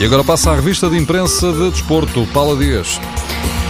E agora passa a revista de imprensa de desporto, Paula Dias.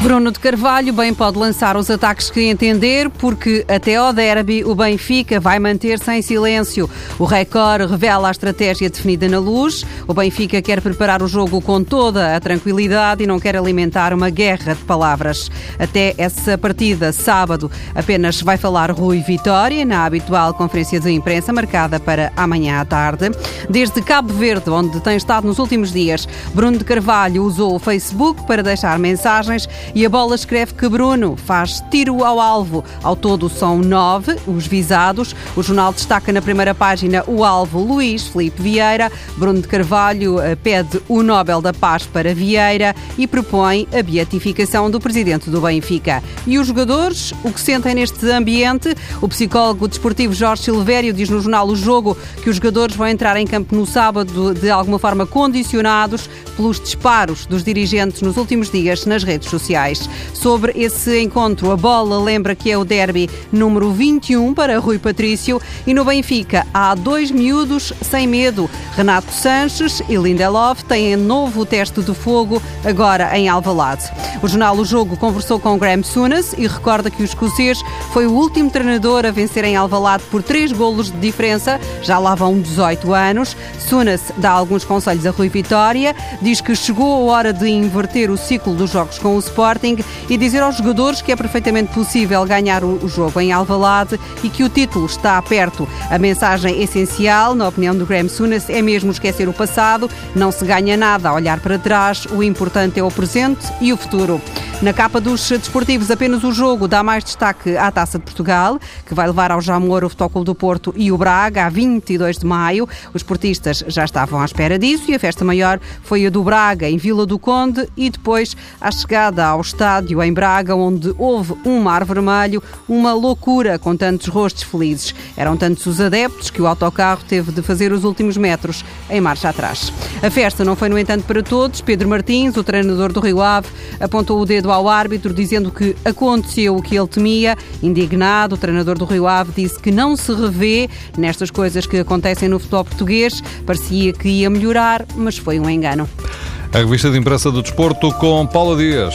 Bruno de Carvalho bem pode lançar os ataques que entender, porque até ao derby o Benfica vai manter-se em silêncio. O Record revela a estratégia definida na luz. O Benfica quer preparar o jogo com toda a tranquilidade e não quer alimentar uma guerra de palavras. Até essa partida, sábado, apenas vai falar Rui Vitória na habitual conferência de imprensa marcada para amanhã à tarde. Desde Cabo Verde, onde tem estado nos últimos dias, Bruno de Carvalho usou o Facebook para deixar mensagens e a bola escreve que Bruno faz tiro ao alvo. Ao todo são nove os visados. O jornal destaca na primeira página o alvo Luís Felipe Vieira. Bruno de Carvalho eh, pede o Nobel da Paz para Vieira e propõe a beatificação do presidente do Benfica. E os jogadores, o que sentem neste ambiente? O psicólogo desportivo Jorge Silvério diz no jornal O Jogo que os jogadores vão entrar em campo no sábado de alguma forma condicionados pelos disparos dos dirigentes nos últimos dias nas redes sociais sociais. Sobre esse encontro, a bola lembra que é o derby número 21 para Rui Patrício e no Benfica há dois miúdos sem medo. Renato Sanches e Lindelof têm novo teste de fogo agora em Alvalade. O jornal O Jogo conversou com Graham Souness e recorda que o escocês foi o último treinador a vencer em Alvalade por três golos de diferença, já lá vão 18 anos. Souness dá alguns conselhos a Rui Vitória, diz que chegou a hora de inverter o ciclo dos jogos com o Sport Sporting e dizer aos jogadores que é perfeitamente possível ganhar o jogo em Alvalade e que o título está perto. A mensagem essencial, na opinião do Graham Souness, é mesmo esquecer o passado, não se ganha nada a olhar para trás, o importante é o presente e o futuro. Na capa dos desportivos, apenas o jogo dá mais destaque à Taça de Portugal, que vai levar ao Jamor o Futebol do Porto e o Braga, a 22 de maio. Os portistas já estavam à espera disso e a festa maior foi a do Braga, em Vila do Conde, e depois a chegada ao estádio em Braga, onde houve um mar vermelho, uma loucura com tantos rostos felizes. Eram tantos os adeptos que o autocarro teve de fazer os últimos metros em marcha atrás. A festa não foi, no entanto, para todos. Pedro Martins, o treinador do Rio Ave, apontou o dedo ao árbitro, dizendo que aconteceu o que ele temia. Indignado, o treinador do Rio Ave disse que não se revê nestas coisas que acontecem no futebol português. Parecia que ia melhorar, mas foi um engano. A revista de imprensa do desporto com Paula Dias.